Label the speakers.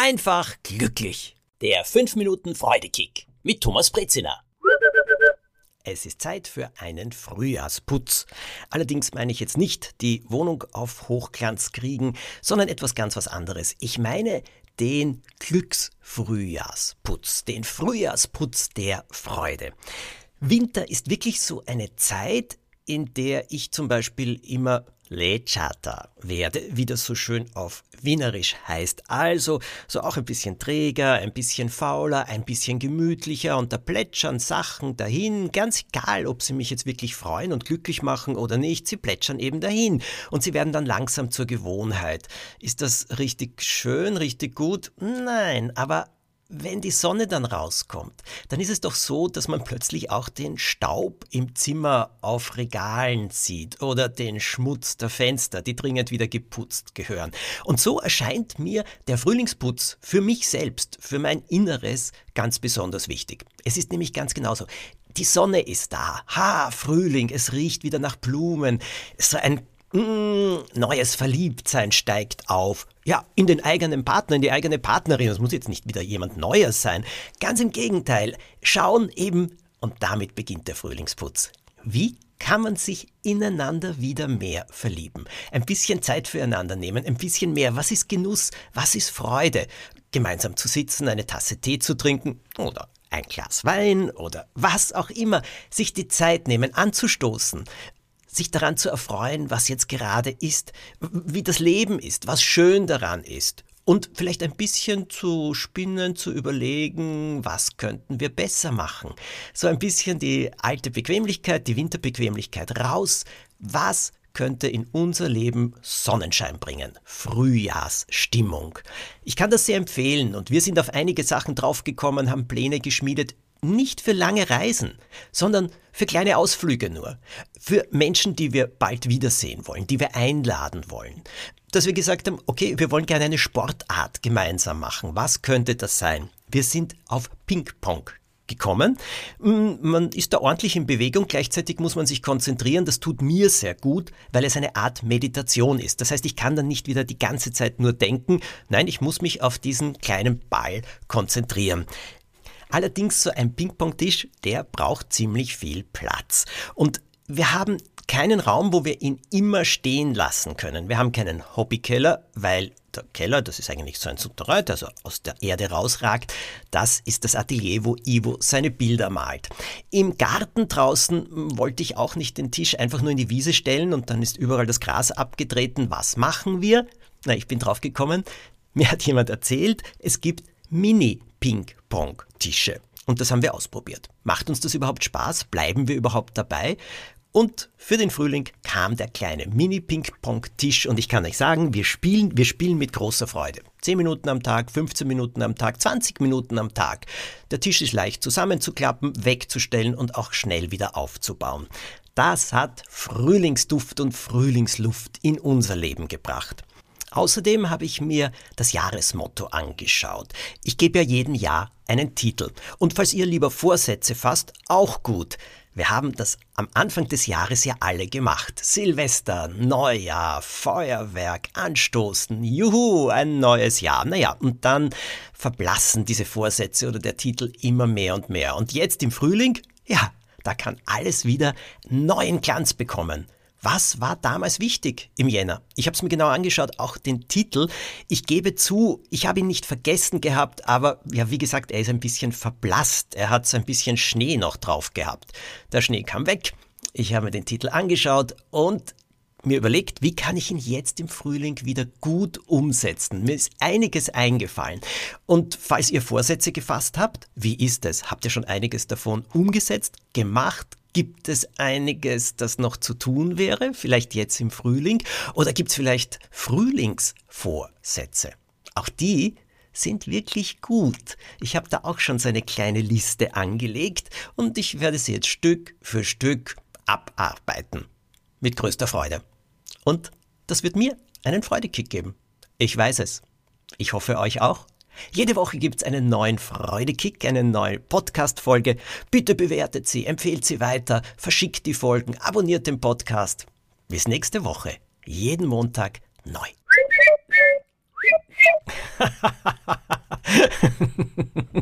Speaker 1: einfach glücklich. Der 5 Minuten Freudekick mit Thomas Brezina. Es ist Zeit für einen Frühjahrsputz. Allerdings meine ich jetzt nicht die Wohnung auf Hochglanz kriegen, sondern etwas ganz was anderes. Ich meine den Glücksfrühjahrsputz, den Frühjahrsputz der Freude. Winter ist wirklich so eine Zeit, in der ich zum Beispiel immer Lechata werde, wie das so schön auf Wienerisch heißt. Also so auch ein bisschen träger, ein bisschen fauler, ein bisschen gemütlicher und da plätschern Sachen dahin, ganz egal, ob sie mich jetzt wirklich freuen und glücklich machen oder nicht, sie plätschern eben dahin und sie werden dann langsam zur Gewohnheit. Ist das richtig schön, richtig gut? Nein, aber wenn die Sonne dann rauskommt, dann ist es doch so, dass man plötzlich auch den Staub im Zimmer auf Regalen sieht oder den Schmutz der Fenster, die dringend wieder geputzt gehören. Und so erscheint mir der Frühlingsputz für mich selbst, für mein Inneres ganz besonders wichtig. Es ist nämlich ganz genauso. Die Sonne ist da. Ha, Frühling, es riecht wieder nach Blumen. So ein Mm, neues Verliebtsein steigt auf. Ja, in den eigenen Partner, in die eigene Partnerin. Das muss jetzt nicht wieder jemand Neues sein. Ganz im Gegenteil. Schauen eben, und damit beginnt der Frühlingsputz. Wie kann man sich ineinander wieder mehr verlieben? Ein bisschen Zeit füreinander nehmen, ein bisschen mehr. Was ist Genuss? Was ist Freude? Gemeinsam zu sitzen, eine Tasse Tee zu trinken oder ein Glas Wein oder was auch immer, sich die Zeit nehmen, anzustoßen, sich daran zu erfreuen, was jetzt gerade ist, wie das Leben ist, was schön daran ist. Und vielleicht ein bisschen zu spinnen, zu überlegen, was könnten wir besser machen. So ein bisschen die alte Bequemlichkeit, die Winterbequemlichkeit raus. Was könnte in unser Leben Sonnenschein bringen, Frühjahrsstimmung. Ich kann das sehr empfehlen und wir sind auf einige Sachen draufgekommen, haben Pläne geschmiedet, nicht für lange Reisen, sondern für kleine Ausflüge nur. Für Menschen, die wir bald wiedersehen wollen, die wir einladen wollen. Dass wir gesagt haben, okay, wir wollen gerne eine Sportart gemeinsam machen. Was könnte das sein? Wir sind auf Ping-Pong gekommen. Mm, man ist da ordentlich in Bewegung, gleichzeitig muss man sich konzentrieren. Das tut mir sehr gut, weil es eine Art Meditation ist. Das heißt, ich kann dann nicht wieder die ganze Zeit nur denken. Nein, ich muss mich auf diesen kleinen Ball konzentrieren. Allerdings so ein Ping-Pong-Tisch, der braucht ziemlich viel Platz. Und wir haben keinen Raum, wo wir ihn immer stehen lassen können. Wir haben keinen Hobbykeller, weil der Keller, das ist eigentlich so ein Souterrain, der also aus der Erde rausragt, das ist das Atelier, wo Ivo seine Bilder malt. Im Garten draußen wollte ich auch nicht den Tisch einfach nur in die Wiese stellen und dann ist überall das Gras abgetreten. Was machen wir? Na, ich bin drauf gekommen. Mir hat jemand erzählt, es gibt Mini-Ping-Pong-Tische. Und das haben wir ausprobiert. Macht uns das überhaupt Spaß? Bleiben wir überhaupt dabei? Und für den Frühling kam der kleine Mini-Ping-Pong-Tisch und ich kann euch sagen, wir spielen, wir spielen mit großer Freude. 10 Minuten am Tag, 15 Minuten am Tag, 20 Minuten am Tag. Der Tisch ist leicht zusammenzuklappen, wegzustellen und auch schnell wieder aufzubauen. Das hat Frühlingsduft und Frühlingsluft in unser Leben gebracht. Außerdem habe ich mir das Jahresmotto angeschaut. Ich gebe ja jeden Jahr einen Titel. Und falls ihr lieber Vorsätze fasst, auch gut. Wir haben das am Anfang des Jahres ja alle gemacht. Silvester, Neujahr, Feuerwerk, Anstoßen, juhu, ein neues Jahr. Naja, und dann verblassen diese Vorsätze oder der Titel immer mehr und mehr. Und jetzt im Frühling, ja, da kann alles wieder neuen Glanz bekommen. Was war damals wichtig im Jänner? Ich habe es mir genau angeschaut, auch den Titel. Ich gebe zu, ich habe ihn nicht vergessen gehabt, aber ja, wie gesagt, er ist ein bisschen verblasst. Er hat so ein bisschen Schnee noch drauf gehabt. Der Schnee kam weg. Ich habe mir den Titel angeschaut und mir überlegt, wie kann ich ihn jetzt im Frühling wieder gut umsetzen. Mir ist einiges eingefallen. Und falls ihr Vorsätze gefasst habt, wie ist es? Habt ihr schon einiges davon umgesetzt, gemacht, Gibt es einiges, das noch zu tun wäre, vielleicht jetzt im Frühling? Oder gibt es vielleicht Frühlingsvorsätze? Auch die sind wirklich gut. Ich habe da auch schon so eine kleine Liste angelegt und ich werde sie jetzt Stück für Stück abarbeiten. Mit größter Freude. Und das wird mir einen Freudekick geben. Ich weiß es. Ich hoffe euch auch. Jede Woche gibt's einen neuen Freudekick, eine neue Podcast-Folge. Bitte bewertet sie, empfehlt sie weiter, verschickt die Folgen, abonniert den Podcast. Bis nächste Woche. Jeden Montag neu.